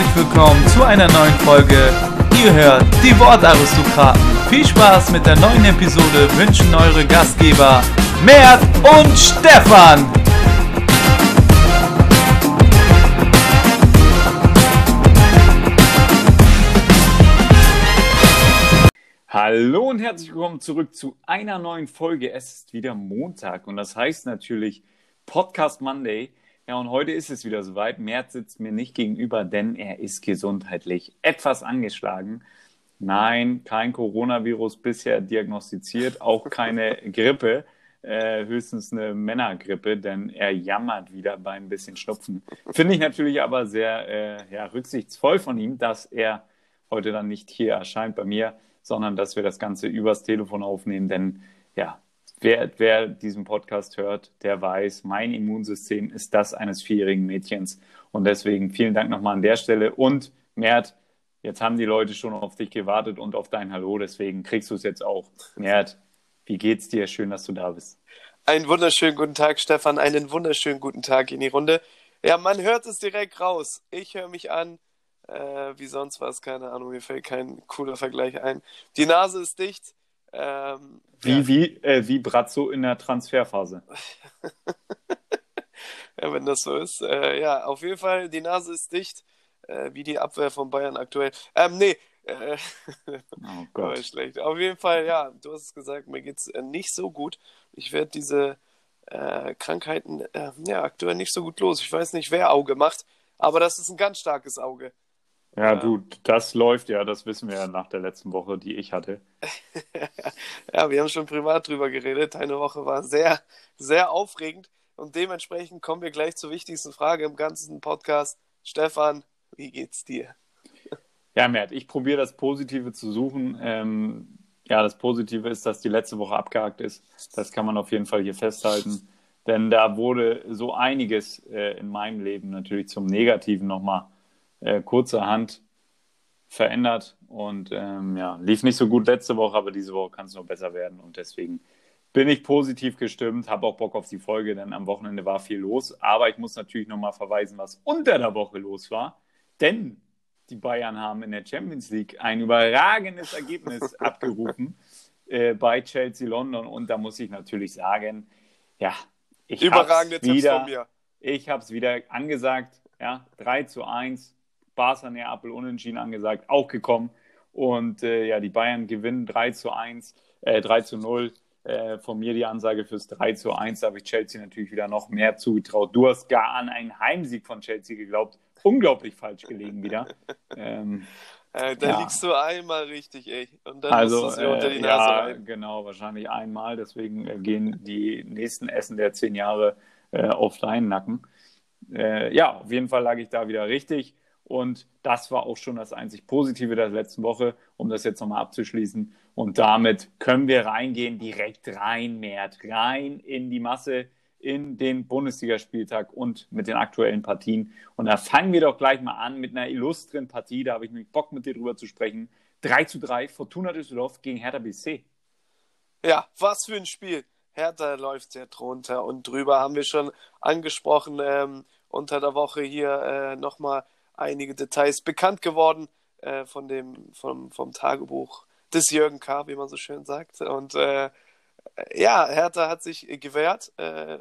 herzlich willkommen zu einer neuen Folge. Ihr hört die Wortaristokraten. Viel Spaß mit der neuen Episode wünschen eure Gastgeber Mert und Stefan. Hallo und herzlich willkommen zurück zu einer neuen Folge. Es ist wieder Montag und das heißt natürlich Podcast Monday. Ja, und heute ist es wieder soweit. Mert sitzt mir nicht gegenüber, denn er ist gesundheitlich etwas angeschlagen. Nein, kein Coronavirus bisher diagnostiziert, auch keine Grippe, äh, höchstens eine Männergrippe, denn er jammert wieder bei ein bisschen Schnupfen. Finde ich natürlich aber sehr äh, ja, rücksichtsvoll von ihm, dass er heute dann nicht hier erscheint bei mir, sondern dass wir das Ganze übers Telefon aufnehmen, denn ja, Wer, wer, diesen Podcast hört, der weiß, mein Immunsystem ist das eines vierjährigen Mädchens. Und deswegen vielen Dank nochmal an der Stelle. Und Mert, jetzt haben die Leute schon auf dich gewartet und auf dein Hallo. Deswegen kriegst du es jetzt auch. Mert, wie geht's dir? Schön, dass du da bist. Einen wunderschönen guten Tag, Stefan. Einen wunderschönen guten Tag in die Runde. Ja, man hört es direkt raus. Ich höre mich an. Äh, wie sonst was, keine Ahnung, mir fällt kein cooler Vergleich ein. Die Nase ist dicht. Ähm, wie, ja. wie, äh, wie Brazzo in der Transferphase. ja, wenn das so ist. Äh, ja, auf jeden Fall, die Nase ist dicht, äh, wie die Abwehr von Bayern aktuell. Ähm, nee. Äh, oh Gott. schlecht. Auf jeden Fall, ja, du hast es gesagt, mir geht es äh, nicht so gut. Ich werde diese äh, Krankheiten ja, aktuell nicht so gut los. Ich weiß nicht, wer Auge macht, aber das ist ein ganz starkes Auge. Ja, du, das läuft ja, das wissen wir ja nach der letzten Woche, die ich hatte. ja, wir haben schon privat drüber geredet. Deine Woche war sehr, sehr aufregend und dementsprechend kommen wir gleich zur wichtigsten Frage im ganzen Podcast. Stefan, wie geht's dir? Ja, Mert, ich probiere das Positive zu suchen. Ähm, ja, das Positive ist, dass die letzte Woche abgehakt ist. Das kann man auf jeden Fall hier festhalten. Denn da wurde so einiges äh, in meinem Leben natürlich zum Negativen nochmal äh, kurzerhand verändert. Und ähm, ja, lief nicht so gut letzte Woche, aber diese Woche kann es noch besser werden. Und deswegen bin ich positiv gestimmt, habe auch Bock auf die Folge, denn am Wochenende war viel los, aber ich muss natürlich nochmal verweisen, was unter der Woche los war, denn die Bayern haben in der Champions League ein überragendes Ergebnis abgerufen äh, bei Chelsea London. Und da muss ich natürlich sagen, ja, ich Überragende hab's wieder, Ich habe es wieder angesagt, ja, 3 zu 1, Barca Neapel unentschieden angesagt, auch gekommen. Und äh, ja, die Bayern gewinnen 3 zu 1, äh, 3 zu 0. Äh, von mir die Ansage fürs 3 zu 1. Da habe ich Chelsea natürlich wieder noch mehr zugetraut. Du hast gar an einen Heimsieg von Chelsea geglaubt. Unglaublich falsch gelegen wieder. ähm, äh, da ja. liegst du einmal richtig, ey. Und dann also, musst du es unter die äh, Nase ja, rein. genau, wahrscheinlich einmal. Deswegen äh, gehen die nächsten Essen der zehn Jahre äh, auf deinen Nacken. ja, auf jeden Fall lag ich da wieder richtig. Und das war auch schon das einzig Positive der letzten Woche, um das jetzt nochmal abzuschließen. Und damit können wir reingehen, direkt rein, Mert, rein in die Masse, in den Bundesligaspieltag und mit den aktuellen Partien. Und da fangen wir doch gleich mal an mit einer illustren Partie. Da habe ich nämlich Bock, mit dir drüber zu sprechen. 3 zu 3, Fortuna Düsseldorf gegen Hertha BC. Ja, was für ein Spiel. Hertha läuft sehr drunter und drüber haben wir schon angesprochen ähm, unter der Woche hier äh, nochmal einige Details bekannt geworden äh, von dem, vom, vom Tagebuch des Jürgen K., wie man so schön sagt. Und äh, ja, Hertha hat sich gewehrt äh,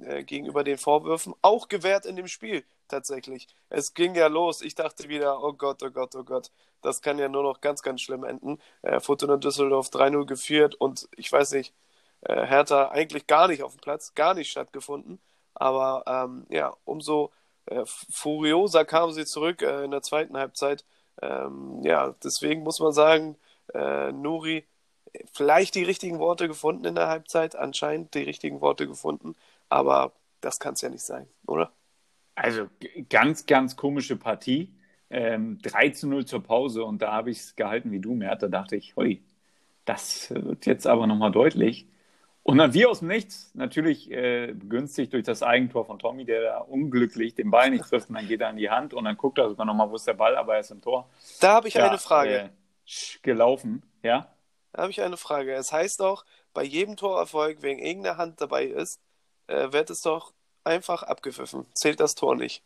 äh, gegenüber den Vorwürfen, auch gewehrt in dem Spiel tatsächlich. Es ging ja los. Ich dachte wieder, oh Gott, oh Gott, oh Gott, das kann ja nur noch ganz, ganz schlimm enden. Äh, Fortuna Düsseldorf 3-0 geführt und ich weiß nicht, äh, Hertha eigentlich gar nicht auf dem Platz, gar nicht stattgefunden. Aber ähm, ja, umso äh, furioser kamen sie zurück äh, in der zweiten Halbzeit. Ähm, ja, deswegen muss man sagen, äh, Nuri vielleicht die richtigen Worte gefunden in der Halbzeit, anscheinend die richtigen Worte gefunden, aber das kann es ja nicht sein, oder? Also ganz, ganz komische Partie. Ähm, 3 zu 0 zur Pause und da habe ich es gehalten wie du, Mert. Da dachte ich, hui, das wird jetzt aber nochmal deutlich. Und dann wie aus dem Nichts, natürlich äh, begünstigt durch das Eigentor von Tommy, der da unglücklich den Ball nicht trifft und dann geht er an die Hand und dann guckt er sogar nochmal, wo ist der Ball, aber er ist im Tor. Da habe ich ja, eine Frage. Äh, gelaufen, ja? Da habe ich eine Frage. Es heißt auch, bei jedem Torerfolg, wenn irgendeine Hand dabei ist, äh, wird es doch einfach abgepfiffen. Zählt das Tor nicht?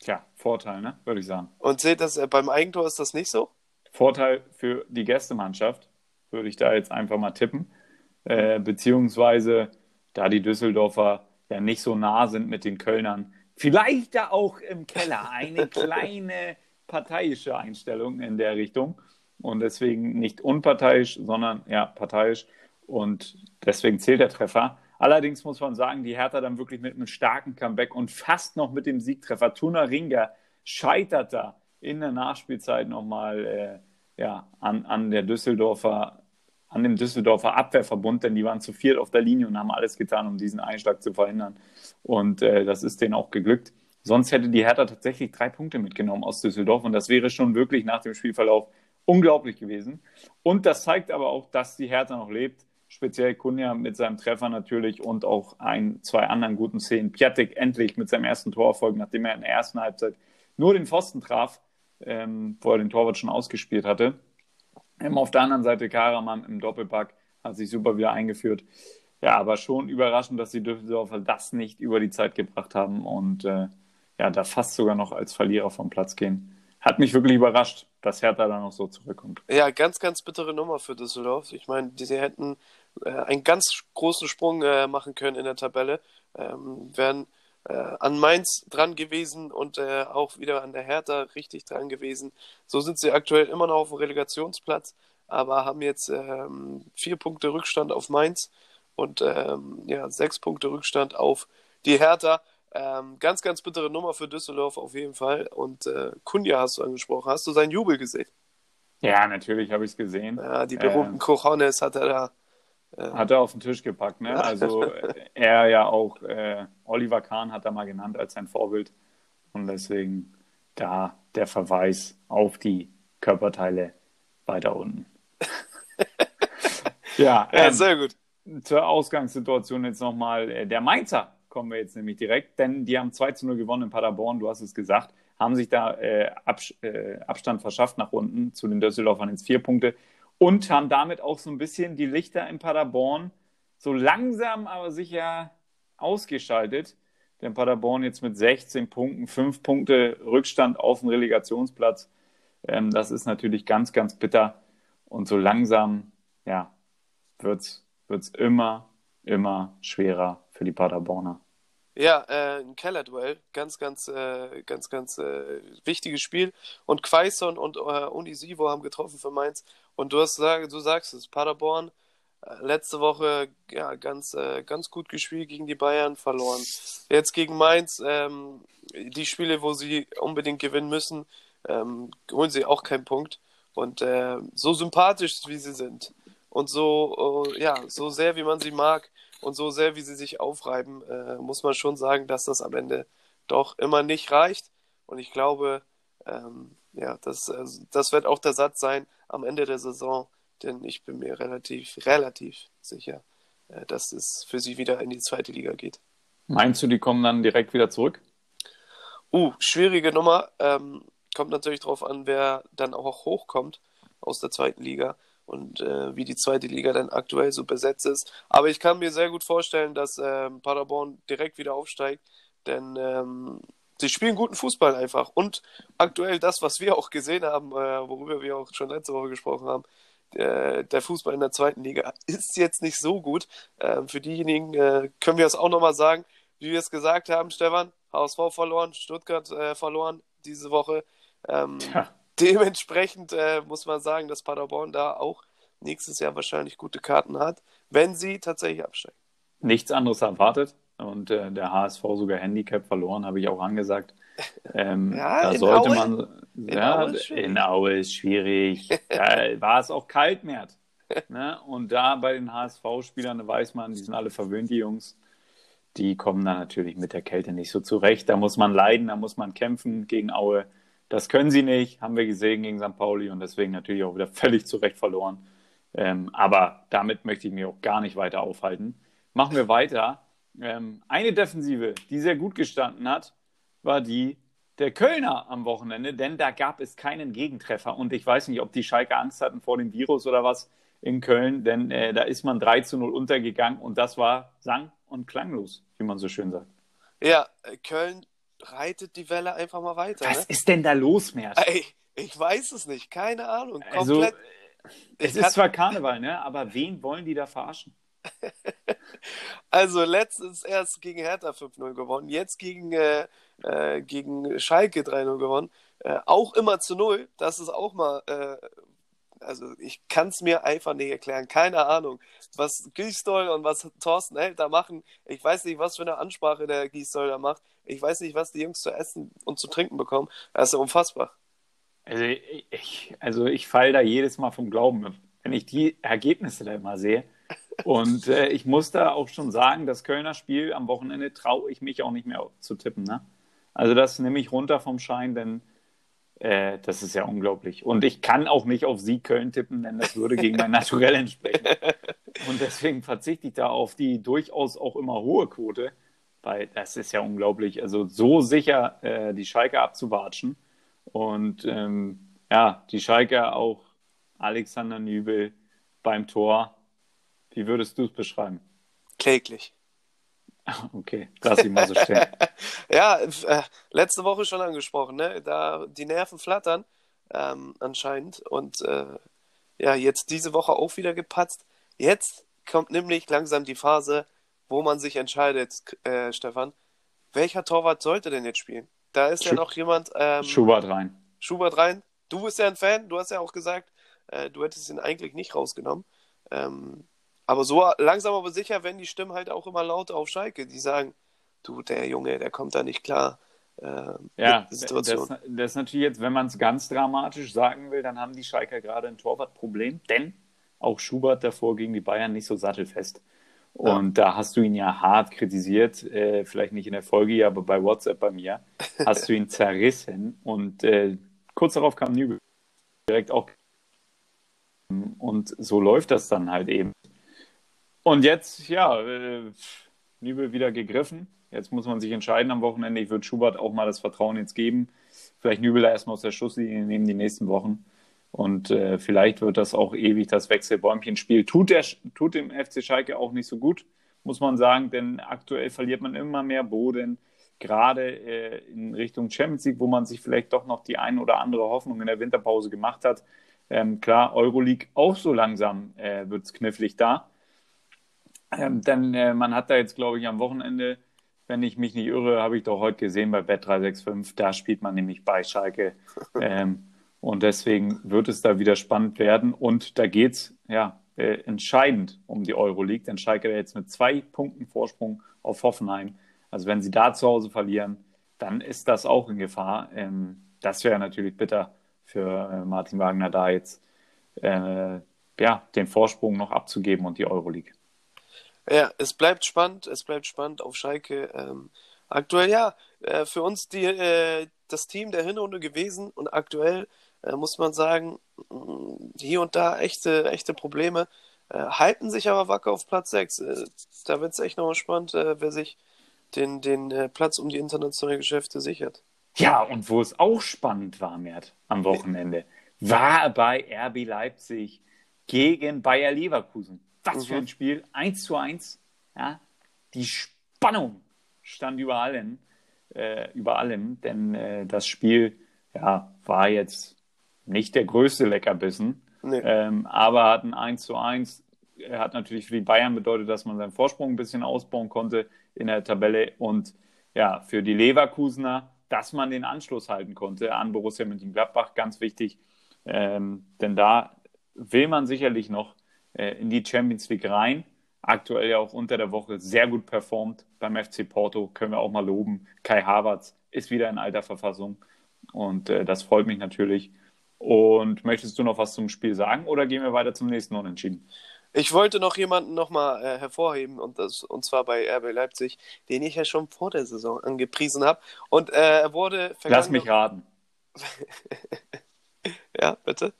Tja, Vorteil, ne? Würde ich sagen. Und seht das, äh, beim Eigentor ist das nicht so? Vorteil für die Gästemannschaft, würde ich da jetzt einfach mal tippen. Äh, beziehungsweise, da die Düsseldorfer ja nicht so nah sind mit den Kölnern, vielleicht da auch im Keller eine kleine parteiische Einstellung in der Richtung. Und deswegen nicht unparteiisch, sondern ja, parteiisch. Und deswegen zählt der Treffer. Allerdings muss man sagen, die Hertha dann wirklich mit einem starken Comeback und fast noch mit dem Siegtreffer. Tuna Ringer scheitert da in der Nachspielzeit nochmal äh, ja, an, an der Düsseldorfer, an dem Düsseldorfer Abwehrverbund, denn die waren zu viert auf der Linie und haben alles getan, um diesen Einschlag zu verhindern. Und äh, das ist denen auch geglückt. Sonst hätte die Hertha tatsächlich drei Punkte mitgenommen aus Düsseldorf und das wäre schon wirklich nach dem Spielverlauf unglaublich gewesen. Und das zeigt aber auch, dass die Hertha noch lebt speziell Kunja mit seinem Treffer natürlich und auch ein, zwei anderen guten Szenen. Piatek endlich mit seinem ersten Torerfolg, nachdem er in der ersten Halbzeit nur den Pfosten traf, ähm, wo er den Torwart schon ausgespielt hatte. Ähm, auf der anderen Seite Karaman im Doppelpack hat sich super wieder eingeführt. Ja, aber schon überraschend, dass die Düsseldorfer das nicht über die Zeit gebracht haben und äh, ja, da fast sogar noch als Verlierer vom Platz gehen. Hat mich wirklich überrascht, dass Hertha da noch so zurückkommt. Ja, ganz, ganz bittere Nummer für Düsseldorf. Ich meine, sie hätten äh, einen ganz großen Sprung äh, machen können in der Tabelle, ähm, wären äh, an Mainz dran gewesen und äh, auch wieder an der Hertha richtig dran gewesen. So sind sie aktuell immer noch auf dem Relegationsplatz, aber haben jetzt ähm, vier Punkte Rückstand auf Mainz und ähm, ja, sechs Punkte Rückstand auf die Hertha. Ähm, ganz, ganz bittere Nummer für Düsseldorf auf jeden Fall. Und äh, Kunja hast du angesprochen. Hast du seinen Jubel gesehen? Ja, natürlich habe ich es gesehen. Ja, die berühmten äh, Cojones hat er da. Äh, hat er auf den Tisch gepackt. Ne? Also er ja auch, äh, Oliver Kahn hat er mal genannt als sein Vorbild. Und deswegen da der Verweis auf die Körperteile weiter unten. ja, ähm, ja, sehr gut. Zur Ausgangssituation jetzt nochmal. Äh, der Mainzer kommen wir jetzt nämlich direkt, denn die haben 2 zu 0 gewonnen in Paderborn, du hast es gesagt, haben sich da äh, äh, Abstand verschafft nach unten zu den Düsseldorfern ins vier Punkte und haben damit auch so ein bisschen die Lichter in Paderborn so langsam aber sicher ausgeschaltet. Denn Paderborn jetzt mit 16 Punkten, 5 Punkte Rückstand auf dem Relegationsplatz. Ähm, das ist natürlich ganz, ganz bitter. Und so langsam, ja, wird es immer, immer schwerer für die Paderborner. Ja, äh, ein Kellerduell, ganz, ganz, äh, ganz, ganz äh, wichtiges Spiel. Und Quaison und äh, Unisivo haben getroffen für Mainz. Und du, hast, du sagst es, Paderborn äh, letzte Woche ja, ganz, äh, ganz gut gespielt gegen die Bayern, verloren. Jetzt gegen Mainz, ähm, die Spiele, wo sie unbedingt gewinnen müssen, ähm, holen sie auch keinen Punkt. Und äh, so sympathisch, wie sie sind und so, äh, ja, so sehr, wie man sie mag, und so sehr, wie sie sich aufreiben, äh, muss man schon sagen, dass das am Ende doch immer nicht reicht. Und ich glaube, ähm, ja, das, äh, das wird auch der Satz sein am Ende der Saison, denn ich bin mir relativ, relativ sicher, äh, dass es für sie wieder in die zweite Liga geht. Meinst du, die kommen dann direkt wieder zurück? Uh, schwierige Nummer. Ähm, kommt natürlich darauf an, wer dann auch hochkommt aus der zweiten Liga und äh, wie die zweite Liga dann aktuell so besetzt ist. Aber ich kann mir sehr gut vorstellen, dass ähm, Paderborn direkt wieder aufsteigt, denn ähm, sie spielen guten Fußball einfach. Und aktuell das, was wir auch gesehen haben, äh, worüber wir auch schon letzte Woche gesprochen haben, der, der Fußball in der zweiten Liga ist jetzt nicht so gut. Ähm, für diejenigen äh, können wir es auch nochmal sagen, wie wir es gesagt haben, Stefan, HSV verloren, Stuttgart äh, verloren diese Woche. Ähm, ja dementsprechend äh, muss man sagen, dass Paderborn da auch nächstes Jahr wahrscheinlich gute Karten hat, wenn sie tatsächlich absteigen. Nichts anderes erwartet und äh, der HSV sogar Handicap verloren, habe ich auch angesagt. Ähm, ja, da sollte Aue, man. Ja, in Aue ist schwierig. In Aue ist schwierig. da war es auch kalt, Mert. Ne? Und da bei den HSV-Spielern weiß man, die sind alle verwöhnt, die Jungs. Die kommen da natürlich mit der Kälte nicht so zurecht. Da muss man leiden, da muss man kämpfen gegen Aue. Das können sie nicht, haben wir gesehen gegen St. Pauli und deswegen natürlich auch wieder völlig zu Recht verloren. Ähm, aber damit möchte ich mich auch gar nicht weiter aufhalten. Machen wir weiter. Ähm, eine Defensive, die sehr gut gestanden hat, war die der Kölner am Wochenende, denn da gab es keinen Gegentreffer. Und ich weiß nicht, ob die Schalke Angst hatten vor dem Virus oder was in Köln, denn äh, da ist man 3 zu 0 untergegangen und das war sang- und klanglos, wie man so schön sagt. Ja, Köln reitet die Welle einfach mal weiter. Was ne? ist denn da los, Mert? Ey, ich weiß es nicht, keine Ahnung. Also, Komplett. es Ich ist zwar Karneval, ne? aber wen wollen die da verarschen? Also letztens erst gegen Hertha 5-0 gewonnen, jetzt gegen, äh, äh, gegen Schalke 3-0 gewonnen. Äh, auch immer zu 0. Das ist auch mal, äh, also ich kann es mir einfach nicht erklären. Keine Ahnung, was Gisdol und was Thorsten Held da machen. Ich weiß nicht, was für eine Ansprache der Gisdol da macht. Ich weiß nicht, was die Jungs zu essen und zu trinken bekommen. Das ist ja unfassbar. Also ich, also ich falle da jedes Mal vom Glauben, wenn ich die Ergebnisse da immer sehe. Und äh, ich muss da auch schon sagen, das Kölner Spiel am Wochenende traue ich mich auch nicht mehr zu tippen. Ne? Also das nehme ich runter vom Schein, denn äh, das ist ja unglaublich. Und ich kann auch nicht auf Sieg Köln tippen, denn das würde gegen mein Naturell entsprechen. Und deswegen verzichte ich da auf die durchaus auch immer hohe Quote, weil das ist ja unglaublich. Also so sicher äh, die Schalke abzuwatschen. Und ähm, ja, die Schalke auch Alexander Nübel beim Tor. Wie würdest du es beschreiben? Kläglich. Okay, lass ich mal so stehen. Ja, äh, letzte Woche schon angesprochen, ne? Da die Nerven flattern ähm, anscheinend und äh, ja, jetzt diese Woche auch wieder gepatzt. Jetzt kommt nämlich langsam die Phase, wo man sich entscheidet, äh, Stefan, welcher Torwart sollte denn jetzt spielen? Da ist ja Schu- noch jemand, ähm, Schubert rein. Schubert rein. Du bist ja ein Fan, du hast ja auch gesagt, äh, du hättest ihn eigentlich nicht rausgenommen. Ähm, aber so langsam aber sicher werden die Stimmen halt auch immer lauter auf Schalke, die sagen, du, der Junge, der kommt da nicht klar. Äh, Ja, der das, Situation. das ist natürlich jetzt, wenn man es ganz dramatisch sagen will, dann haben die Schalker gerade ein Torwartproblem, denn auch Schubert davor gegen die Bayern nicht so sattelfest. Und da hast du ihn ja hart kritisiert, äh, vielleicht nicht in der Folge, aber bei WhatsApp bei mir, hast du ihn zerrissen. Und äh, kurz darauf kam Nübel direkt auch. Und so läuft das dann halt eben. Und jetzt, ja, äh, Nübel wieder gegriffen. Jetzt muss man sich entscheiden am Wochenende. Ich würde Schubert auch mal das Vertrauen jetzt geben. Vielleicht Nübel erstmal aus der Schusslinie nehmen die nächsten Wochen. Und äh, vielleicht wird das auch ewig das Wechselbäumchenspiel. Tut, der, tut dem FC Schalke auch nicht so gut, muss man sagen, denn aktuell verliert man immer mehr Boden, gerade äh, in Richtung Champions League, wo man sich vielleicht doch noch die ein oder andere Hoffnung in der Winterpause gemacht hat. Ähm, klar, Euroleague auch so langsam äh, wird es knifflig da. Ähm, denn äh, man hat da jetzt, glaube ich, am Wochenende, wenn ich mich nicht irre, habe ich doch heute gesehen bei Bet365, da spielt man nämlich bei Schalke. Ähm, und deswegen wird es da wieder spannend werden. Und da geht es ja äh, entscheidend um die Euroleague, denn Schalke jetzt mit zwei Punkten Vorsprung auf Hoffenheim. Also wenn sie da zu Hause verlieren, dann ist das auch in Gefahr. Ähm, das wäre natürlich bitter für äh, Martin Wagner, da jetzt äh, ja, den Vorsprung noch abzugeben und die Euroleague. Ja, es bleibt spannend, es bleibt spannend auf Schalke. Ähm, aktuell ja, äh, für uns die, äh, das Team der Hinrunde gewesen und aktuell äh, muss man sagen, mh, hier und da echte, echte Probleme. Äh, halten sich aber wacker auf Platz 6. Äh, da wird es echt nochmal spannend, äh, wer sich den, den äh, Platz um die internationalen Geschäfte sichert. Ja, und wo es auch spannend war, Mert, am Wochenende, war bei RB Leipzig gegen Bayer Leverkusen. Was für Mhm. ein Spiel. 1 zu 1. Ja, die Spannung stand über allem, äh, über allem denn äh, das Spiel ja, war jetzt nicht der größte Leckerbissen, Nee. ähm, aber hat ein 1 zu 1. Er hat natürlich für die Bayern bedeutet, dass man seinen Vorsprung ein bisschen ausbauen konnte in der Tabelle und ja, für die Leverkusener, dass man den Anschluss halten konnte an Borussia Mönchengladbach, ganz wichtig, ähm, denn da will man sicherlich noch äh, in die Champions League rein. Aktuell ja auch unter der Woche sehr gut performt beim FC Porto, können wir auch mal loben. Kai Havertz ist wieder in alter Verfassung und äh, das freut mich natürlich. Und möchtest du noch was zum Spiel sagen oder gehen wir weiter zum nächsten Unentschieden? Ich wollte noch jemanden nochmal äh, hervorheben, und, das, und zwar bei RB Leipzig, den ich ja schon vor der Saison angepriesen habe. Und äh, er wurde Lass mich raten. Ja, bitte?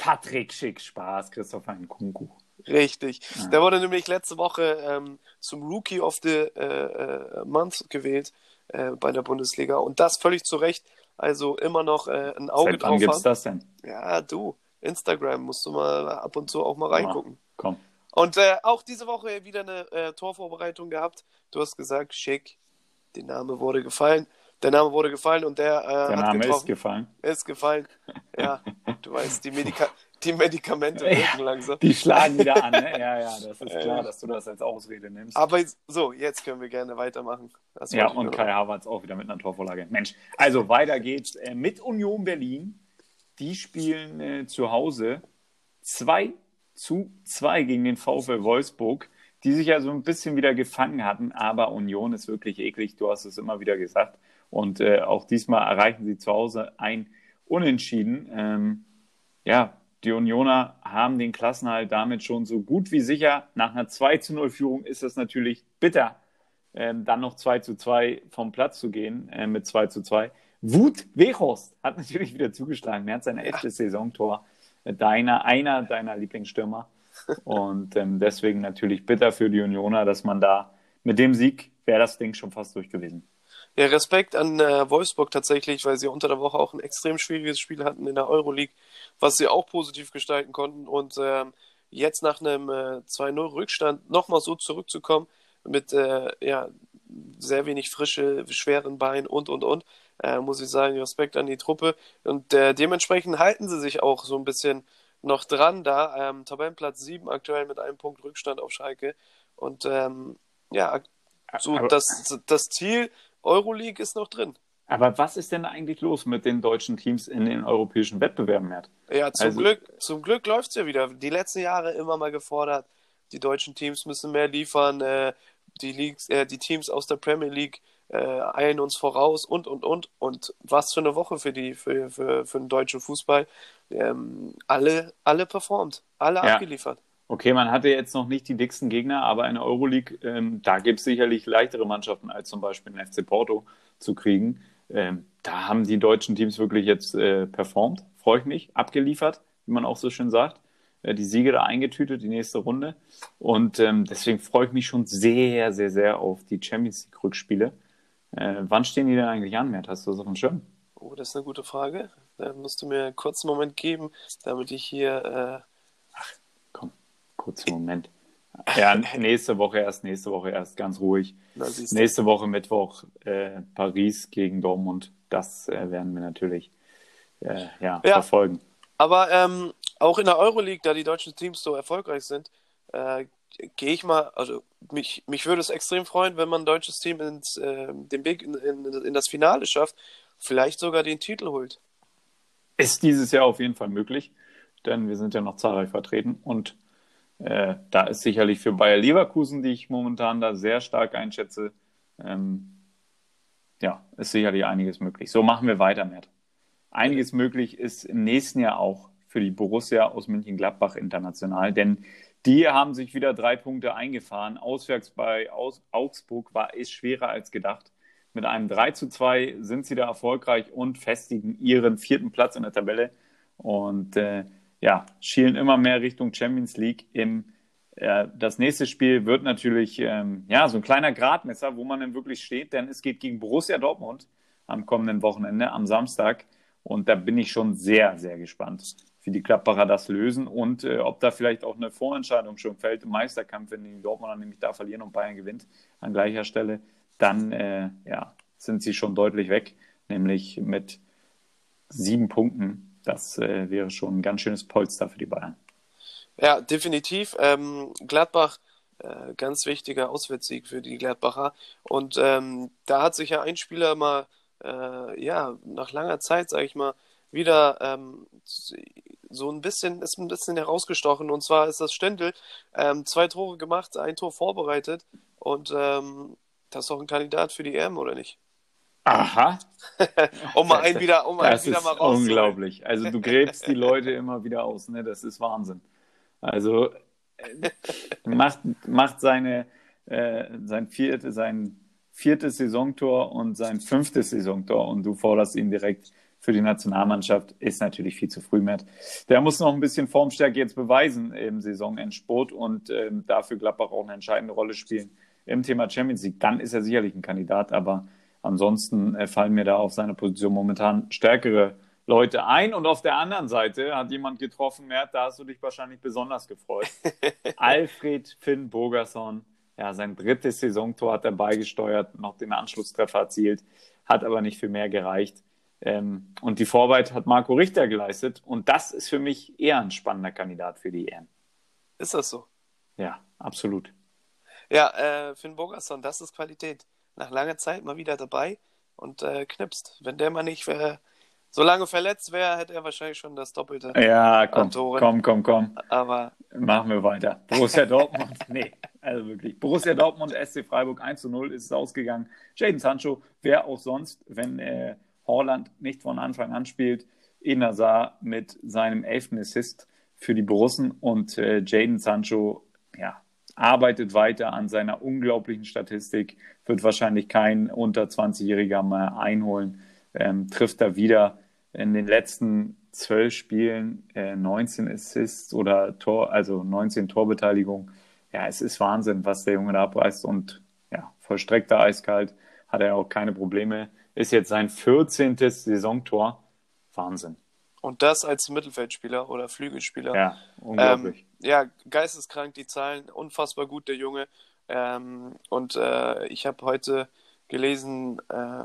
Patrick Schick, Spaß, Christopher Nkunku. Richtig. Ja. Der wurde nämlich letzte Woche ähm, zum Rookie of the äh, äh, Month gewählt äh, bei der Bundesliga. Und das völlig zu Recht. Also immer noch äh, ein Auge Seit wann drauf gibt's haben. das denn? Ja, du. Instagram musst du mal ab und zu auch mal reingucken. Komm. Und äh, auch diese Woche wieder eine äh, Torvorbereitung gehabt. Du hast gesagt, schick. Der Name wurde gefallen. Der Name wurde gefallen und der, äh, der Name ist gefallen. Ist gefallen. Ja, du weißt, die, Medika die Medikamente wirken langsam. Die schlagen wieder an, ne? Ja, ja, das ist Ja, klar, ja. dass du das als Ausrede nimmst. Aber jetzt- so, jetzt können wir gerne weitermachen. Das Ja, und Kai Havertz auch wieder mit einer Torvorlage. Mensch, also weiter geht's äh, mit Union Berlin. Die spielen äh, zu Hause 2 zu 2 gegen den VfL Wolfsburg, die sich ja so ein bisschen wieder gefangen hatten, aber Union ist wirklich eklig, du hast es immer wieder gesagt. Und äh, auch diesmal erreichen sie zu Hause ein Unentschieden. Ähm, ja, die Unioner haben den Klassenhalt damit schon so gut wie sicher. Nach einer 2 zu 0 Führung ist das natürlich bitter, ähm, dann noch 2 zu 2 vom Platz zu gehen äh, mit 2 zu 2. Wut Weghorst hat natürlich wieder zugeschlagen. Er hat sein elftes Saisontor. Äh, Deiner, einer deiner Lieblingsstürmer. Und ähm, deswegen natürlich bitter für die Unioner, dass man da mit dem Sieg wäre das Ding schon fast durch gewesen. Ja, Respekt an äh, Wolfsburg tatsächlich, weil sie unter der Woche auch ein extrem schwieriges Spiel hatten in der Euroleague, was sie auch positiv gestalten konnten. Und ähm, jetzt nach einem äh, 2-0-Rückstand nochmal so zurückzukommen mit äh, ja, sehr wenig frische, schweren Beinen und, und, und, äh, muss ich sagen, Respekt an die Truppe. Und äh, dementsprechend halten sie sich auch so ein bisschen noch dran da. Ähm, Tabellenplatz 7 aktuell mit einem Punkt Rückstand auf Schalke. Und ähm, ja, so Aber- das, das Ziel Euroleague ist noch drin. Aber was ist denn eigentlich los mit den deutschen Teams in den europäischen Wettbewerben, Mert? Ja, zum Also- Glück, zum Glück läuft's ja wieder. Die letzten Jahre immer mal gefordert, die deutschen Teams müssen mehr liefern, äh, die Leagues, äh, die Teams aus der Premier League äh, eilen uns voraus und und und und was für eine Woche für die für, für, für den deutschen Fußball. Ähm, alle alle performt, alle Ja. abgeliefert. Okay, man hatte jetzt noch nicht die dicksten Gegner, aber in der Euroleague, ähm, da gibt es sicherlich leichtere Mannschaften als zum Beispiel den FC Porto zu kriegen. Ähm, da haben die deutschen Teams wirklich jetzt äh, performt, freue ich mich, abgeliefert, wie man auch so schön sagt. Äh, die Siege da eingetütet, die nächste Runde. Und ähm, deswegen freue ich mich schon sehr, sehr, sehr auf die Champions League-Rückspiele. Äh, wann stehen die denn eigentlich an, Mert? Hast du das auf dem Schirm? Oh, das ist eine gute Frage. Da musst du mir einen kurzen Moment geben, damit ich hier äh, kurzen Moment. Ja, nächste Woche erst, nächste Woche erst, ganz ruhig. Nächste Woche Mittwoch äh, Paris gegen Dortmund. Das äh, werden wir natürlich äh, ja, Ja. verfolgen. Aber ähm, auch in der Euroleague, da die deutschen Teams so erfolgreich sind, äh, gehe ich mal, also mich, mich würde es extrem freuen, wenn man ein deutsches Team ins, äh, den Weg in, in, in das Finale schafft, vielleicht sogar den Titel holt. Ist dieses Jahr auf jeden Fall möglich, denn wir sind ja noch zahlreich vertreten und äh, da ist sicherlich für Bayer Leverkusen, die ich momentan da sehr stark einschätze, ähm, ja, ist sicherlich einiges möglich. So machen wir weiter, Mert. Einiges möglich ist im nächsten Jahr auch für die Borussia aus München-Gladbach international, denn die haben sich wieder drei Punkte eingefahren. Auswärts bei Aus Augsburg war es schwerer als gedacht. Mit einem 3 zu 2 sind sie da erfolgreich und festigen ihren vierten Platz in der Tabelle und äh, ja, schielen immer mehr Richtung Champions League. Im, äh, das nächste Spiel wird natürlich ähm, ja, so ein kleiner Gradmesser, wo man denn wirklich steht, denn es geht gegen Borussia Dortmund am kommenden Wochenende, am Samstag. Und da bin ich schon sehr, sehr gespannt, wie die Gladbacher das lösen und äh, ob da vielleicht auch eine Vorentscheidung schon fällt im Meisterkampf, wenn die Dortmunder nämlich da verlieren und Bayern gewinnt an gleicher Stelle, dann äh, ja, sind sie schon deutlich weg, nämlich mit sieben Punkten. Das äh, wäre schon ein ganz schönes Polster für die Bayern. Ja, definitiv. Ähm, Gladbach, äh, ganz wichtiger Auswärtssieg für die Gladbacher. Und ähm, da hat sich ja ein Spieler mal, äh, ja, nach langer Zeit, sage ich mal, wieder ähm, so ein bisschen, ist ein bisschen herausgestochen. Und zwar ist das Stendel. Ähm, zwei Tore gemacht, ein Tor vorbereitet. Und ähm, das ist doch ein Kandidat für die EM, oder nicht? Aha, Um mal einen wieder, um einen das wieder ist mal rauszuholen. unglaublich. Also du gräbst die Leute immer wieder aus, ne? Das ist Wahnsinn. Also äh, macht, macht seine, äh, sein, vierte, sein viertes Saisontor und sein fünftes Saisontor und du forderst ihn direkt für die Nationalmannschaft, ist natürlich viel zu früh, Matt. Der muss noch ein bisschen Formstärke jetzt beweisen im Saisonendspurt und ähm, dafür Gladbach auch eine entscheidende Rolle spielen im Thema Champions League. Dann ist er sicherlich ein Kandidat, aber ansonsten äh, fallen mir da auf seiner Position momentan stärkere Leute ein. Und auf der anderen Seite hat jemand getroffen, Mert, da hast du dich wahrscheinlich besonders gefreut. Alfred Finn Bogerson ja, sein drittes Saisontor hat er beigesteuert, noch den Anschlusstreffer erzielt, hat aber nicht für mehr gereicht. Ähm, und die Vorarbeit hat Marco Richter geleistet. Und das ist für mich eher ein spannender Kandidat für die EM. Ist das so? Ja, absolut. Ja, äh, Finn Bogerson, das ist Qualität. Nach langer Zeit mal wieder dabei und äh, knipst. Wenn der mal nicht äh, so lange verletzt wäre, hätte er wahrscheinlich schon das Doppelte. Ja, komm, komm, komm, komm. Aber machen wir weiter. Borussia Dortmund, nee, also wirklich. Borussia Dortmund, SC Freiburg 1 zu 0 ist es ausgegangen. Jaden Sancho, wer auch sonst, wenn äh, Horland nicht von Anfang an spielt. Inazar mit seinem elften Assist für die Borussen und äh, Jaden Sancho, ja, arbeitet weiter an seiner unglaublichen Statistik, wird wahrscheinlich kein unter 20-Jähriger mehr einholen, ähm, trifft er wieder in den letzten zwölf Spielen äh, 19 Assists oder Tor, also 19 Torbeteiligung. Ja, es ist Wahnsinn, was der Junge da abreißt und ja, vollstreckt er eiskalt, hat er auch keine Probleme. Ist jetzt sein 14. Saisontor. Wahnsinn. Und das als Mittelfeldspieler oder Flügelspieler. Ja, unglaublich. Ähm, ja, geisteskrank die Zahlen, unfassbar gut der Junge. Ähm, und äh, ich habe heute gelesen, äh,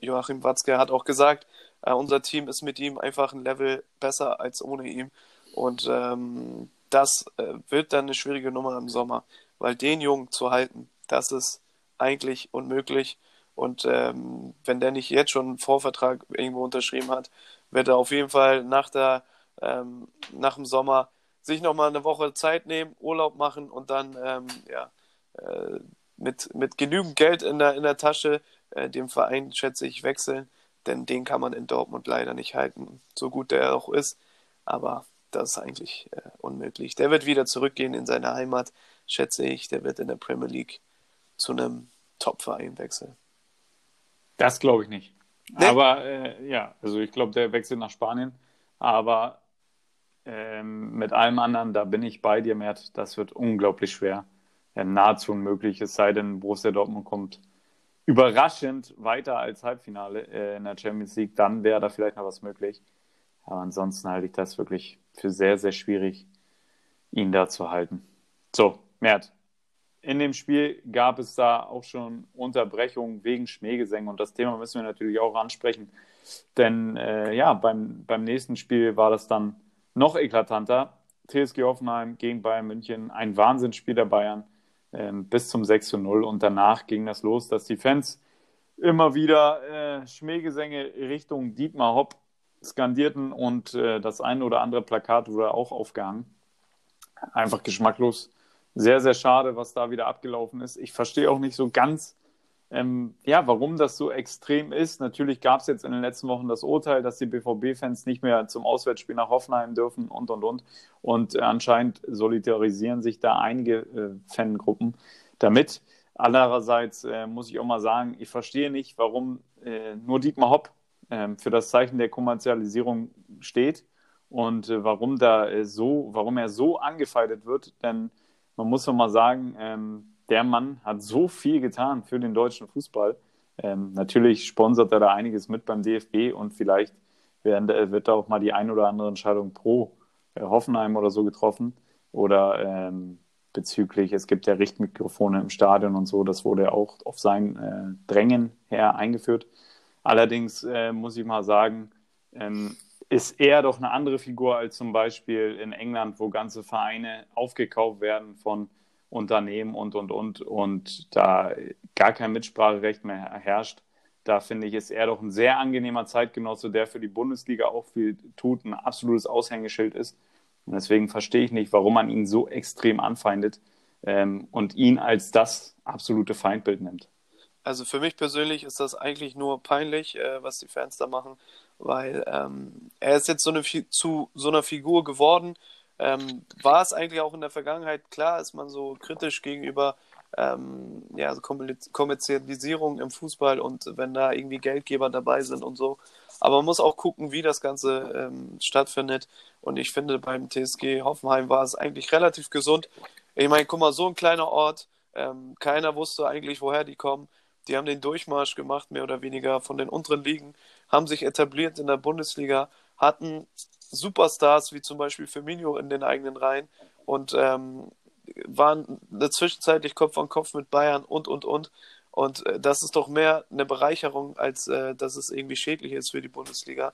Joachim Watzke hat auch gesagt, äh, unser Team ist mit ihm einfach ein Level besser als ohne ihn. Und ähm, das äh, wird dann eine schwierige Nummer im Sommer, weil den Jungen zu halten, das ist eigentlich unmöglich. Und ähm, wenn der nicht jetzt schon einen Vorvertrag irgendwo unterschrieben hat, wird er auf jeden Fall nach, der, ähm, nach dem Sommer sich nochmal eine Woche Zeit nehmen, Urlaub machen und dann ähm, ja, äh, mit, mit genügend Geld in der, in der Tasche äh, dem Verein, schätze ich, wechseln. Denn den kann man in Dortmund leider nicht halten, so gut der auch ist. Aber das ist eigentlich äh, unmöglich. Der wird wieder zurückgehen in seine Heimat, schätze ich. Der wird in der Premier League zu einem Top-Verein wechseln. Das glaube ich nicht. Nee? Aber äh, ja, also ich glaube, der wechselt nach Spanien. Aber ähm, mit allem anderen, da bin ich bei dir, Mert. Das wird unglaublich schwer. Ja, nahezu unmöglich, es sei denn, Borussia Dortmund kommt überraschend weiter als Halbfinale äh, in der Champions League. Dann wäre da vielleicht noch was möglich. Aber ansonsten halte ich das wirklich für sehr, sehr schwierig, ihn da zu halten. So, Mert, in dem Spiel gab es da auch schon Unterbrechungen wegen Schmähgesängen und das Thema müssen wir natürlich auch ansprechen. Denn äh, ja, beim, beim nächsten Spiel war das dann noch eklatanter. TSG Hoffenheim gegen Bayern München, ein Wahnsinnsspiel der Bayern äh, bis zum 6 zu 0 und danach ging das los, dass die Fans immer wieder äh, Schmähgesänge Richtung Dietmar Hopp skandierten und äh, das ein oder andere Plakat wurde auch aufgehangen. Einfach geschmacklos sehr, sehr schade, was da wieder abgelaufen ist. Ich verstehe auch nicht so ganz, ähm, ja, warum das so extrem ist. Natürlich gab es jetzt in den letzten Wochen das Urteil, dass die BVB-Fans nicht mehr zum Auswärtsspiel nach Hoffenheim dürfen und, und, und. Und äh, anscheinend solidarisieren sich da einige äh, Fangruppen damit. Andererseits äh, muss ich auch mal sagen, ich verstehe nicht, warum äh, nur Dietmar Hopp ähm, für das Zeichen der Kommerzialisierung steht und äh, warum da äh, so, warum er so angefeindet wird, denn man muss doch mal sagen, ähm, der Mann hat so viel getan für den deutschen Fußball. Ähm, natürlich sponsert er da einiges mit beim DFB und vielleicht werden, äh, wird da auch mal die ein oder andere Entscheidung pro äh, Hoffenheim oder so getroffen. Oder ähm, bezüglich, es gibt ja Richtmikrofone im Stadion und so, das wurde auch auf sein äh, Drängen her eingeführt. Allerdings äh, muss ich mal sagen, ähm, ist er doch eine andere Figur als zum Beispiel in England, wo ganze Vereine aufgekauft werden von Unternehmen und, und, und, und da gar kein Mitspracherecht mehr herrscht. Da finde ich, ist er doch ein sehr angenehmer Zeitgenosse, der für die Bundesliga auch viel tut, ein absolutes Aushängeschild ist. Und deswegen verstehe ich nicht, warum man ihn so extrem anfeindet ähm, und ihn als das absolute Feindbild nimmt. Also für mich persönlich ist das eigentlich nur peinlich, äh, was die Fans da machen weil ähm, er ist jetzt so eine, zu so einer Figur geworden. Ähm, war es eigentlich auch in der Vergangenheit klar, ist man so kritisch gegenüber ähm, ja, also Kommerzialisierung im Fußball und wenn da irgendwie Geldgeber dabei sind und so. Aber man muss auch gucken, wie das Ganze ähm, stattfindet. Und ich finde, beim TSG Hoffenheim war es eigentlich relativ gesund. Ich meine, guck mal, so ein kleiner Ort, ähm, keiner wusste eigentlich, woher die kommen. Die haben den Durchmarsch gemacht, mehr oder weniger von den unteren Ligen haben sich etabliert in der Bundesliga, hatten Superstars wie zum Beispiel Firmino in den eigenen Reihen und ähm, waren zwischenzeitlich Kopf an Kopf mit Bayern und, und, und. Und äh, das ist doch mehr eine Bereicherung, als äh, dass es irgendwie schädlich ist für die Bundesliga.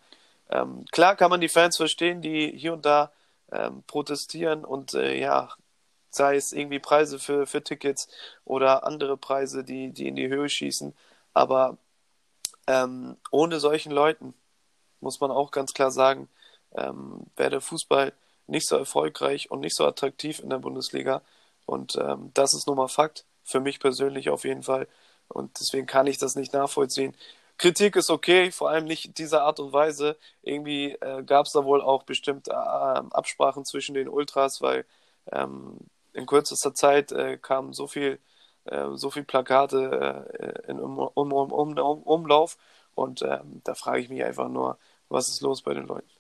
Ähm, klar kann man die Fans verstehen, die hier und da ähm, protestieren und äh, ja, sei es irgendwie Preise für, für Tickets oder andere Preise, die, die in die Höhe schießen. Aber ähm, ohne solchen Leuten, muss man auch ganz klar sagen, ähm, wäre der Fußball nicht so erfolgreich und nicht so attraktiv in der Bundesliga. Und ähm, das ist nun mal Fakt, für mich persönlich auf jeden Fall. Und deswegen kann ich das nicht nachvollziehen. Kritik ist okay, vor allem nicht dieser Art und Weise. Irgendwie äh, gab es da wohl auch bestimmte äh, Absprachen zwischen den Ultras, weil ähm, in kürzester Zeit äh, kamen so viel, äh, so viel Plakate äh, in um, um, um, um, Umlauf und ähm, da frage ich mich einfach nur, was ist los bei den Leuten?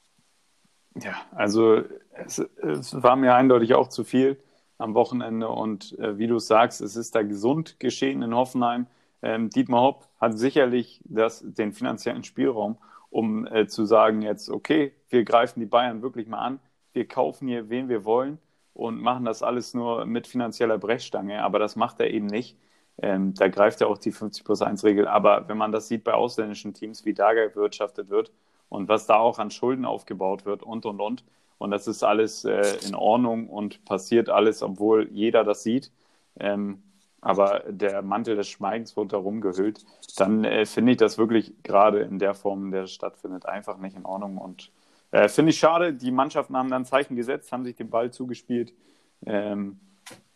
Ja, also es, es war mir eindeutig auch zu viel am Wochenende und äh, wie du sagst, es ist da gesund geschehen in Hoffenheim. Ähm, Dietmar Hopp hat sicherlich das, den finanziellen Spielraum, um äh, zu sagen jetzt, okay, wir greifen die Bayern wirklich mal an, wir kaufen hier, wen wir wollen und machen das alles nur mit finanzieller Brechstange, aber das macht er eben nicht. Ähm, da greift ja auch die 50 plus 1 Regel. Aber wenn man das sieht bei ausländischen Teams, wie da gewirtschaftet wird und was da auch an Schulden aufgebaut wird und und und, und das ist alles äh, in Ordnung und passiert alles, obwohl jeder das sieht. Ähm, aber der Mantel des Schweigens wird da rumgehüllt, dann äh, finde ich das wirklich gerade in der Form, der stattfindet, einfach nicht in Ordnung. Und äh, finde ich schade, die Mannschaften haben dann Zeichen gesetzt, haben sich den Ball zugespielt. Ähm,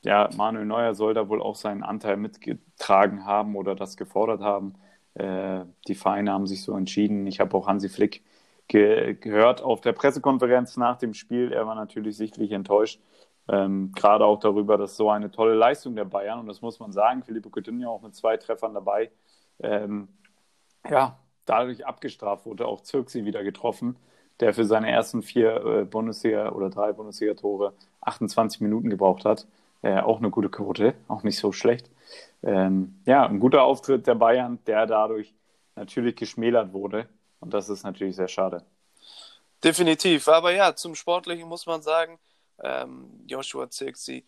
ja, Manuel Neuer soll da wohl auch seinen Anteil mitgetragen haben oder das gefordert haben. Äh, die Vereine haben sich so entschieden. Ich habe auch Hansi Flick ge gehört auf der Pressekonferenz nach dem Spiel. Er war natürlich sichtlich enttäuscht. Ähm, gerade auch darüber, dass so eine tolle Leistung der Bayern, und das muss man sagen, Filippo Coutinho auch mit zwei Treffern dabei, ähm, ja, dadurch abgestraft wurde, auch Zirksi wieder getroffen, der für seine ersten vier äh, Bundesliga- oder drei Bundesliga-Tore 28 Minuten gebraucht hat. Äh, auch eine gute Quote, auch nicht so schlecht. Ähm, ja, ein guter Auftritt der Bayern, der dadurch natürlich geschmälert wurde. Und das ist natürlich sehr schade. Definitiv. Aber ja, zum Sportlichen muss man sagen, ähm, Joshua Zirkzee,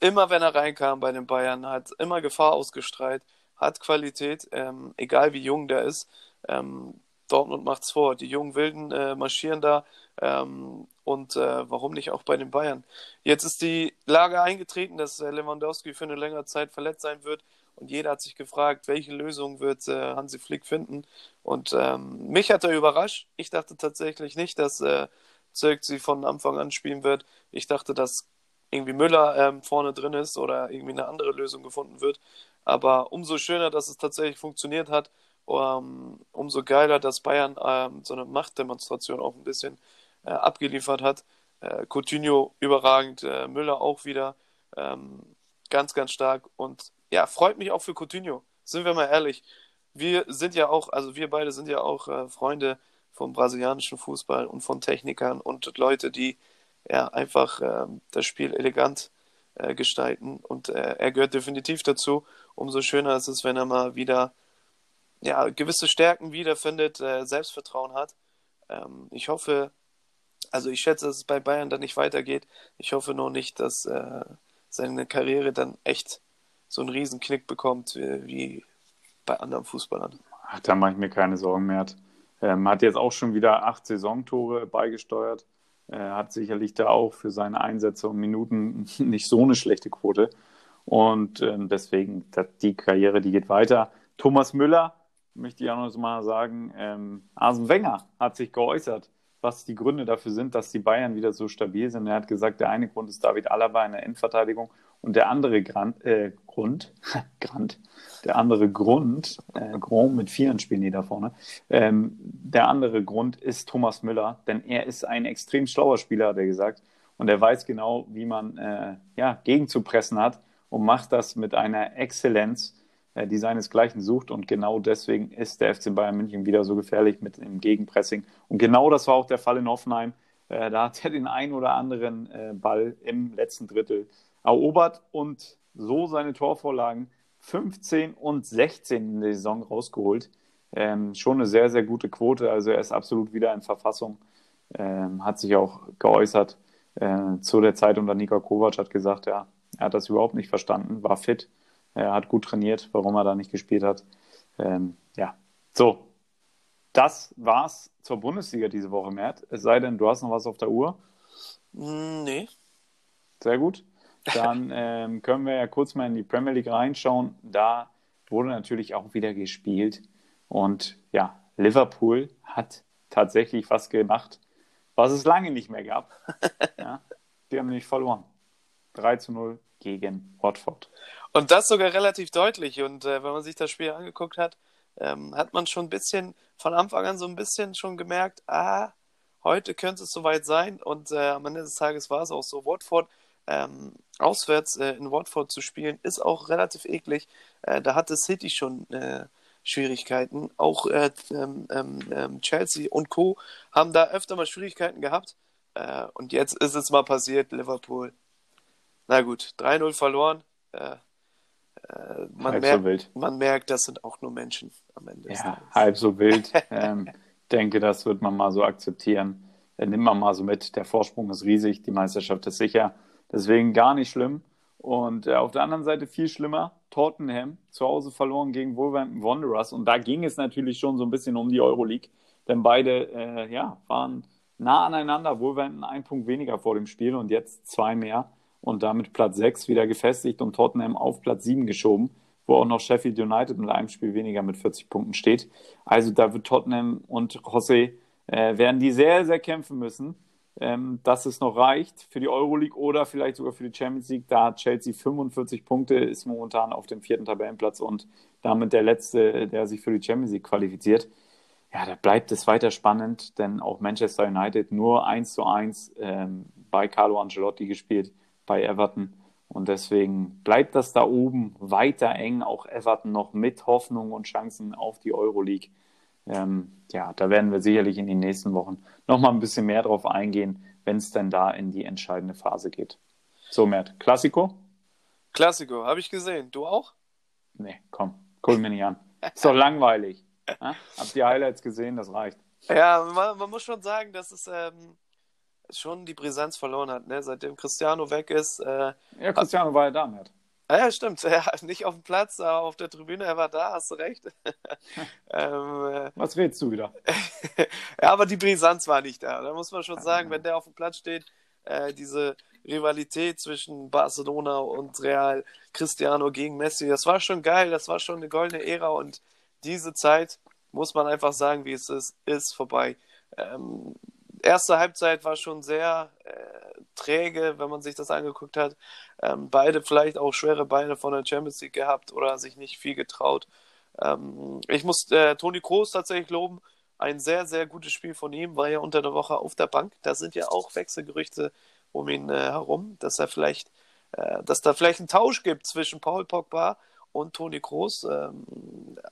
immer wenn er reinkam bei den Bayern, hat immer Gefahr ausgestrahlt, hat Qualität, ähm, egal wie jung der ist. Ähm, Dortmund macht's vor. Die jungen Wilden äh, marschieren da ähm, und äh, warum nicht auch bei den Bayern? Jetzt ist die Lage eingetreten, dass äh, Lewandowski für eine längere Zeit verletzt sein wird und jeder hat sich gefragt, welche Lösung wird äh, Hansi Flick finden. Und ähm, mich hat er überrascht. Ich dachte tatsächlich nicht, dass äh, sie von Anfang an spielen wird. Ich dachte, dass irgendwie Müller ähm, vorne drin ist oder irgendwie eine andere Lösung gefunden wird. Aber umso schöner, dass es tatsächlich funktioniert hat um, umso geiler, dass Bayern ähm, so eine Machtdemonstration auch ein bisschen äh, abgeliefert hat. Äh, Coutinho überragend, äh, Müller auch wieder ähm, ganz, ganz stark und ja, freut mich auch für Coutinho. Sind wir mal ehrlich. Wir sind ja auch, also wir beide sind ja auch äh, Freunde vom brasilianischen Fußball und von Technikern und Leute, die ja einfach ähm, das Spiel elegant äh, gestalten und äh, er gehört definitiv dazu. Umso schöner ist es, wenn er mal wieder ja, gewisse Stärken wiederfindet, äh, Selbstvertrauen hat. Ähm, ich hoffe, also ich schätze, dass es bei Bayern dann nicht weitergeht. Ich hoffe nur nicht, dass äh, seine Karriere dann echt so einen Riesenknick bekommt wie, wie bei anderen Fußballern. Ach, da mache ich mir keine Sorgen mehr. Ähm, hat jetzt auch schon wieder acht Saisontore beigesteuert. Äh, hat sicherlich da auch für seine Einsätze und Minuten nicht so eine schlechte Quote. Und ähm, deswegen, die Karriere, die geht weiter. Thomas Müller möchte ich auch noch mal sagen, ähm, Arsene Wenger hat sich geäußert, was die Gründe dafür sind, dass die Bayern wieder so stabil sind. Er hat gesagt, der eine Grund ist David Alaba in der Endverteidigung und der andere Grant, äh, Grund, Grant, der andere Grund, äh, Grand mit vielen spielen die da vorne, ähm, der andere Grund ist Thomas Müller, denn er ist ein extrem schlauer Spieler, hat er gesagt, und er weiß genau, wie man äh, ja, gegenzupressen hat und macht das mit einer Exzellenz, die seinesgleichen sucht. Und genau deswegen ist der FC Bayern München wieder so gefährlich mit dem Gegenpressing. Und genau das war auch der Fall in Hoffenheim. Äh, da hat er den ein oder anderen äh, Ball im letzten Drittel erobert und so seine Torvorlagen 15 und 16 in der Saison rausgeholt. Ähm, schon eine sehr, sehr gute Quote. Also er ist absolut wieder in Verfassung. Ähm, hat sich auch geäußert äh, zu der Zeit unter Niko Kovac, hat gesagt, ja, Er hat das überhaupt nicht verstanden, war fit, er hat gut trainiert, warum er da nicht gespielt hat. Ähm, ja, so. Das war's zur Bundesliga diese Woche, Mert. Es sei denn, du hast noch was auf der Uhr. Mm, nee. Sehr gut. Dann ähm, können wir ja kurz mal in die Premier League reinschauen. Da wurde natürlich auch wieder gespielt. Und ja, Liverpool hat tatsächlich was gemacht, was es lange nicht mehr gab. ja, die haben nämlich verloren. 3 zu 0 gegen Watford. Und das sogar relativ deutlich. Und äh, wenn man sich das Spiel angeguckt hat, ähm, hat man schon ein bisschen, von Anfang an so ein bisschen schon gemerkt, ah, heute könnte es soweit sein. Und äh, am Ende des Tages war es auch so. Watford ähm, auswärts äh, in Watford zu spielen, ist auch relativ eklig. Äh, da hatte City schon äh, Schwierigkeiten. Auch äh, ähm, ähm, ähm, Chelsea und Co. haben da öfter mal Schwierigkeiten gehabt. Und jetzt ist es mal passiert, Liverpool. Na gut, 3-0 verloren. Äh, man, halb merkt, so wild. man merkt, das sind auch nur Menschen am Ende. Ja, halb so wild. ähm, denke, das wird man mal so akzeptieren. Äh, nimmt man mal so mit. Der Vorsprung ist riesig, die Meisterschaft ist sicher. Deswegen gar nicht schlimm. Und äh, auf der anderen Seite viel schlimmer, Tottenham zu Hause verloren gegen Wolverhampton Wanderers. Und da ging es natürlich schon so ein bisschen um die Euroleague, denn beide äh, ja, waren nah aneinander. Wolverhampton ein Punkt weniger vor dem Spiel und jetzt zwei mehr. Und damit Platz 6 wieder gefestigt und Tottenham auf Platz 7 geschoben, wo auch noch Sheffield United mit einem Spiel weniger mit 40 Punkten steht. Also da wird Tottenham und José äh, werden die sehr, sehr kämpfen müssen ähm, dass es noch reicht für die Euroleague oder vielleicht sogar für die Champions League. Da hat Chelsea 45 Punkte, ist momentan auf dem vierten Tabellenplatz und damit der letzte, der sich für die Champions League qualifiziert. Ja, da bleibt es weiter spannend, denn auch Manchester United nur 1 zu 1 ähm, bei Carlo Ancelotti gespielt, bei Everton. Und deswegen bleibt das da oben weiter eng. Auch Everton noch mit Hoffnung und Chancen auf die Euroleague. Ähm, ja, da werden wir sicherlich in den nächsten Wochen nochmal ein bisschen mehr drauf eingehen, wenn es denn da in die entscheidende Phase geht. So, Mert, Klassiko? Klassiko, habe ich gesehen. Du auch? Nee, komm, guck mir nicht an. Ist doch langweilig. Ja? Habt ihr Highlights gesehen? Das reicht. Ja, man, man muss schon sagen, dass es ähm, schon die Brisanz verloren hat. Ne? Seitdem Cristiano weg ist. Äh, Ja, Cristiano war ja da, Mert. Ah Ja, stimmt. Ja, nicht auf dem Platz, aber auf der Tribüne. Er war da, hast du recht. ähm, äh, Was redest du wieder? ja, aber die Brisanz war nicht da. Da muss man schon sagen, wenn der auf dem Platz steht, äh, diese Rivalität zwischen Barcelona und Real, Cristiano gegen Messi, das war schon geil. Das war schon eine goldene Ära und diese Zeit, muss man einfach sagen, wie es ist, ist vorbei. Ähm, erste Halbzeit war schon sehr äh, träge, wenn man sich das angeguckt hat. Ähm, beide vielleicht auch schwere Beine von der Champions League gehabt oder sich nicht viel getraut. Ähm, ich muss äh, Toni Kroos tatsächlich loben. Ein sehr, sehr gutes Spiel von ihm, war ja unter der Woche auf der Bank. Da sind ja auch Wechselgerüchte um ihn äh, herum, dass er vielleicht, äh, dass da vielleicht einen Tausch gibt zwischen Paul Pogba und Toni Kroos. Ähm,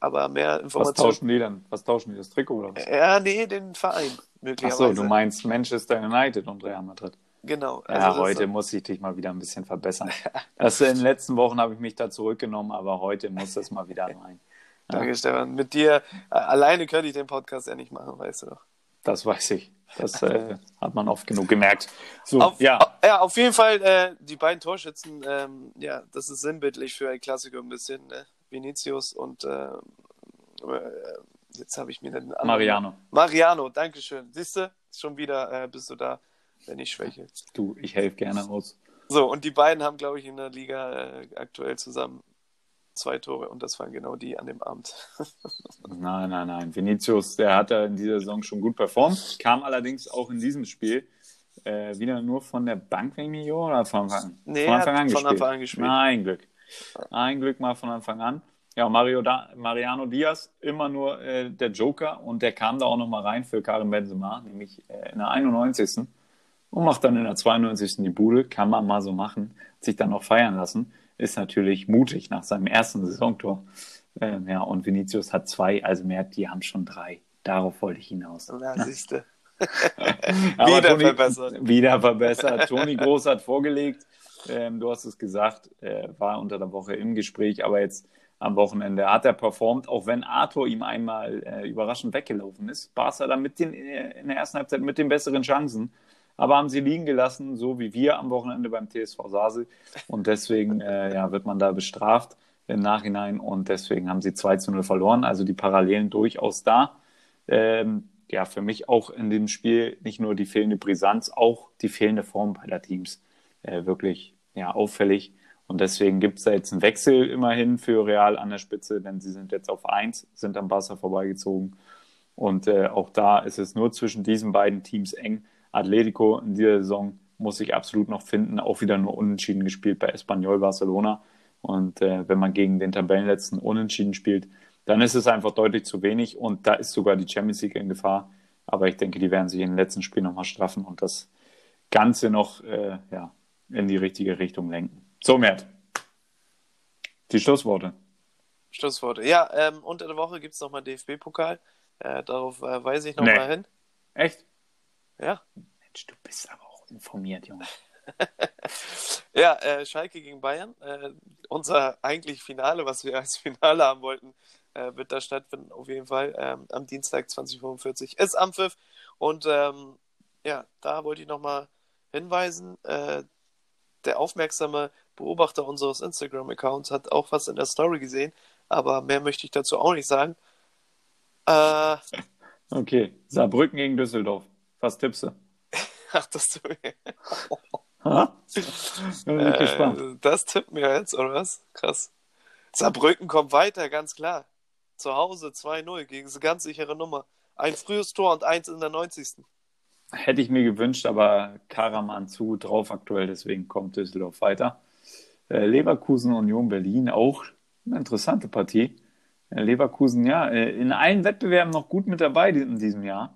aber mehr Was Informationen. tauschen die denn? Was tauschen die? Das Trikot oder was? Ja, nee, den Verein. Ach Möglicherweise. so, du meinst Manchester United und Real Madrid. Genau. Ja, also das- heute muss ich dich mal wieder ein bisschen verbessern. Das in den letzten Wochen habe ich mich da zurückgenommen, aber heute muss das mal wieder rein. Danke, Stefan. Mit dir äh, alleine könnte ich den Podcast ja nicht machen, weißt du doch. Das weiß ich. Das äh, hat man oft genug gemerkt. So, Auf, ja, ja, auf jeden Fall äh, die beiden Torschützen, ähm, ja, das ist sinnbildlich für ein Klassiker ein bisschen, ne? Vinicius und äh, äh, jetzt habe ich mir den anderen- Mariano. Mariano, Dankeschön. Siehst du, schon wieder äh, bist du da, wenn ich schwäche. Du, ich helfe gerne aus. So, und die beiden haben, glaube ich, in der Liga äh, aktuell zusammen zwei Tore und das waren genau die an dem Abend. Nein, nein, nein. Vinicius, der hat ja in dieser Saison schon gut performt, kam allerdings auch in diesem Spiel äh, wieder nur von der Bank, mich irre, oder von Anfang an? Nee, von Anfang hat an von. Anfang an gespielt. Ein Glück. Ein Glück mal von Anfang an. Ja, Mario da Mariano Diaz, immer nur äh, der Joker und der kam da auch nochmal rein für Karim Benzema, nämlich äh, in der 91. und macht dann in der 92. die Bude, kann man mal so machen, sich dann noch feiern lassen. Ist natürlich mutig nach seinem ersten Saisontor. Ähm, ja, und Vinicius hat zwei, also mehr, die haben schon drei. Darauf wollte ich hinaus. Na, siehste. Wieder Toni, verbessert. Wieder verbessert. Toni Groß hat vorgelegt. Ähm, du hast es gesagt, äh, war unter der Woche im Gespräch, aber jetzt am Wochenende hat er performt, auch wenn Arthur ihm einmal äh, überraschend weggelaufen ist. Barca dann mit den, äh, in der ersten Halbzeit mit den besseren Chancen. Aber haben sie liegen gelassen, so wie wir am Wochenende beim TSV Sasel. Und deswegen äh, ja, wird man da bestraft im Nachhinein und deswegen haben sie 2 zu 0 verloren. Also die Parallelen durchaus da. Ähm, ja, für mich auch in dem Spiel nicht nur die fehlende Brisanz, auch die fehlende Form beider Teams äh, wirklich ja, auffällig. Und deswegen gibt es da jetzt einen Wechsel immerhin für Real an der Spitze, denn sie sind jetzt auf 1, sind am Barca vorbeigezogen. Und äh, auch da ist es nur zwischen diesen beiden Teams eng. Atletico in dieser Saison muss sich absolut noch finden, auch wieder nur unentschieden gespielt bei Espanyol Barcelona. Und äh, wenn man gegen den Tabellenletzten unentschieden spielt, dann ist es einfach deutlich zu wenig und da ist sogar die Champions League in Gefahr. Aber ich denke, die werden sich in den letzten Spielen nochmal straffen und das Ganze noch äh, ja, in die richtige Richtung lenken. So, Mert. Die Schlussworte. Schlussworte. Ja, ähm, unter der Woche gibt es nochmal DFB-Pokal. Äh, darauf äh, weise ich nochmal nee. hin. Echt? Ja. Mensch, du bist aber auch informiert, Junge. ja, äh, Schalke gegen Bayern. Äh, unser eigentlich Finale, was wir als Finale haben wollten, äh, wird da stattfinden, auf jeden Fall. Ähm, am Dienstag 2045 ist Ampfiff. Und ähm, ja, da wollte ich nochmal hinweisen. Äh, der aufmerksame Beobachter unseres Instagram-Accounts hat auch was in der Story gesehen, aber mehr möchte ich dazu auch nicht sagen. Äh, okay, Saarbrücken gegen Düsseldorf. Was tippst du? Ach, das du mir. Bin äh, gespannt. Das tippt mir jetzt, oder was? Krass. Saarbrücken kommt weiter, ganz klar. Zu Hause 2-0 gegen eine ganz sichere Nummer. Ein frühes Tor und eins in der 90. Hätte ich mir gewünscht, aber Karaman zu gut drauf aktuell, deswegen kommt Düsseldorf weiter. Äh, Leverkusen Union Berlin auch eine interessante Partie. Äh, Leverkusen, ja, äh, in allen Wettbewerben noch gut mit dabei in diesem Jahr.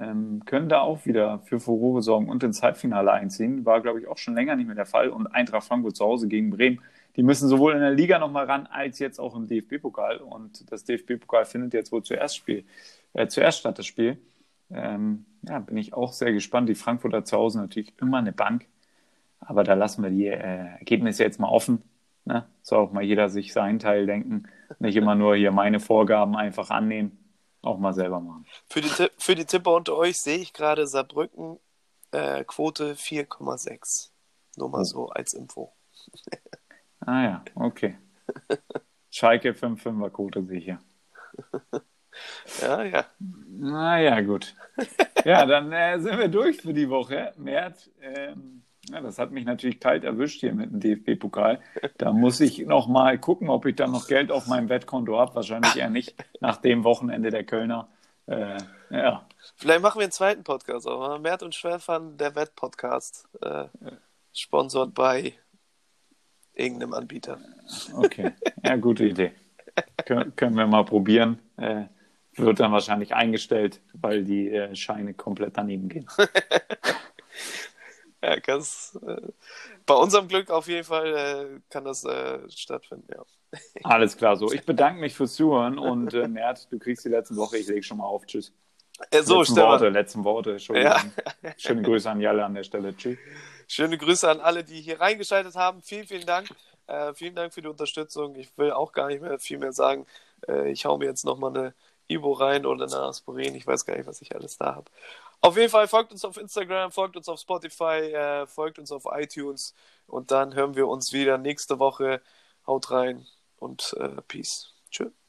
Ähm, können da auch wieder für Furore sorgen und ins Halbfinale einziehen. War, glaube ich, auch schon länger nicht mehr der Fall. Und Eintracht Frankfurt zu Hause gegen Bremen. Die müssen sowohl in der Liga nochmal ran, als jetzt auch im DFB-Pokal. Und das DFB-Pokal findet jetzt wohl zuerst, Spiel, äh, zuerst statt, das Spiel. Ähm, ja, bin ich auch sehr gespannt. Die Frankfurter zu Hause natürlich immer eine Bank. Aber da lassen wir die äh, Ergebnisse jetzt mal offen. Ne? Soll auch mal jeder sich seinen Teil denken. Nicht immer nur hier meine Vorgaben einfach annehmen. Auch mal selber machen. Für die, für die Tipper unter euch sehe ich gerade Saarbrücken äh, Quote 4,6. Nur mal oh. so als Info. ah ja, okay. Schalke 5,5er Quote sehe ich hier. Ja, ja. Naja, gut. Ja, dann äh, sind wir durch für die Woche. Mert, ähm, ja, das hat mich natürlich kalt erwischt hier mit dem DFB-Pokal. Da muss ich noch mal gucken, ob ich dann noch Geld auf meinem Wettkonto habe. Wahrscheinlich eher nicht nach dem Wochenende der Kölner. Äh, ja. Vielleicht machen wir einen zweiten Podcast. Aber Mert und Stefan, der Wettpodcast, äh, sponsort bei irgendeinem Anbieter. Okay, ja, gute Idee. Kön können wir mal probieren. Äh, wird dann wahrscheinlich eingestellt, weil die äh, Scheine komplett daneben gehen. ja, ganz, äh, bei unserem Glück auf jeden Fall äh, kann das äh, stattfinden, ja. Alles klar, so. Ich bedanke mich fürs Zuhören und äh, Mert, du kriegst die letzte Woche, ich lege schon mal auf. Tschüss. Äh, so, letzten Worte, letzten Worte. Ja. Schöne Grüße an Jalle an der Stelle. Tschüss. Schöne Grüße an alle, die hier reingeschaltet haben. Vielen, vielen Dank. Äh, vielen Dank für die Unterstützung. Ich will auch gar nicht mehr viel mehr sagen. Äh, ich hau mir jetzt nochmal eine Ibo rein oder eine Aspirin. Ich weiß gar nicht, was ich alles da habe. Auf jeden Fall folgt uns auf Instagram, folgt uns auf Spotify, äh, folgt uns auf iTunes und dann hören wir uns wieder nächste Woche. Haut rein und äh, Peace. Tschüss.